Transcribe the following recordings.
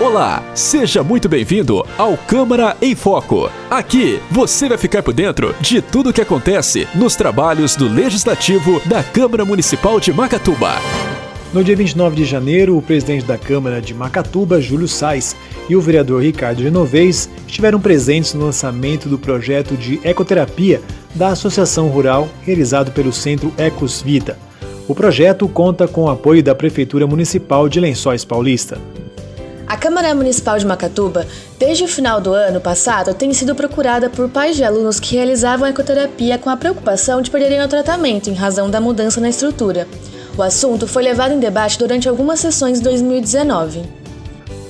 Olá, seja muito bem-vindo ao Câmara em Foco. Aqui você vai ficar por dentro de tudo o que acontece nos trabalhos do Legislativo da Câmara Municipal de Macatuba. No dia 29 de janeiro, o presidente da Câmara de Macatuba, Júlio Sais, e o vereador Ricardo Genovez estiveram presentes no lançamento do projeto de ecoterapia da Associação Rural realizado pelo Centro Ecos Vita. O projeto conta com o apoio da Prefeitura Municipal de Lençóis Paulista. A Câmara Municipal de Macatuba, desde o final do ano passado, tem sido procurada por pais de alunos que realizavam ecoterapia com a preocupação de perderem o tratamento em razão da mudança na estrutura. O assunto foi levado em debate durante algumas sessões de 2019.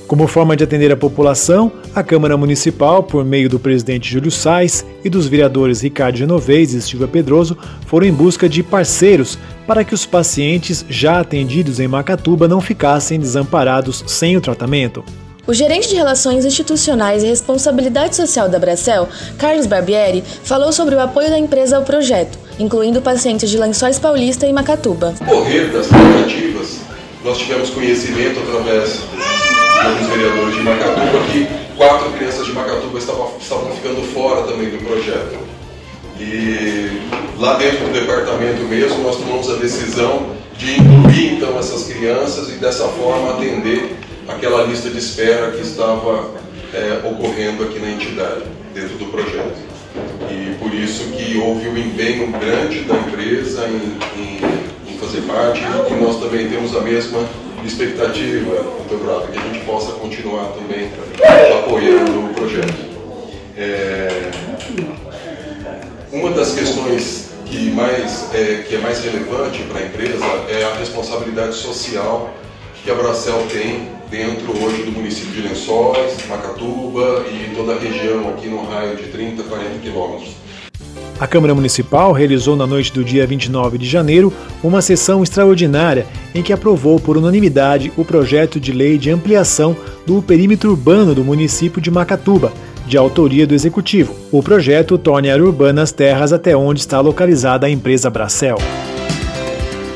Como forma de atender a população, a Câmara Municipal, por meio do presidente Júlio Sais e dos vereadores Ricardo Genovez e Silvia Pedroso, foram em busca de parceiros para que os pacientes já atendidos em Macatuba não ficassem desamparados sem o tratamento. O gerente de Relações Institucionais e Responsabilidade Social da Bracel, Carlos Barbieri, falou sobre o apoio da empresa ao projeto, incluindo pacientes de Lençóis Paulista e Macatuba. Correr das tratativas, nós tivemos conhecimento através alguns vereadores de Macatuba que quatro crianças de Macatuba estavam, estavam ficando fora também do projeto. E lá dentro do departamento mesmo nós tomamos a decisão de incluir então essas crianças e dessa forma atender aquela lista de espera que estava é, ocorrendo aqui na entidade, dentro do projeto. E por isso que houve um empenho grande da empresa em, em, em parte e nós também temos a mesma expectativa, doutor que a gente possa continuar também apoiando o projeto. É, uma das questões que, mais, é, que é mais relevante para a empresa é a responsabilidade social que a Bracel tem dentro hoje do município de Lençóis, Macatuba e toda a região aqui no raio de 30, 40 quilômetros. A Câmara Municipal realizou na noite do dia 29 de janeiro uma sessão extraordinária em que aprovou por unanimidade o projeto de lei de ampliação do perímetro urbano do município de Macatuba, de autoria do Executivo. O projeto torna urbana as terras até onde está localizada a empresa Bracel.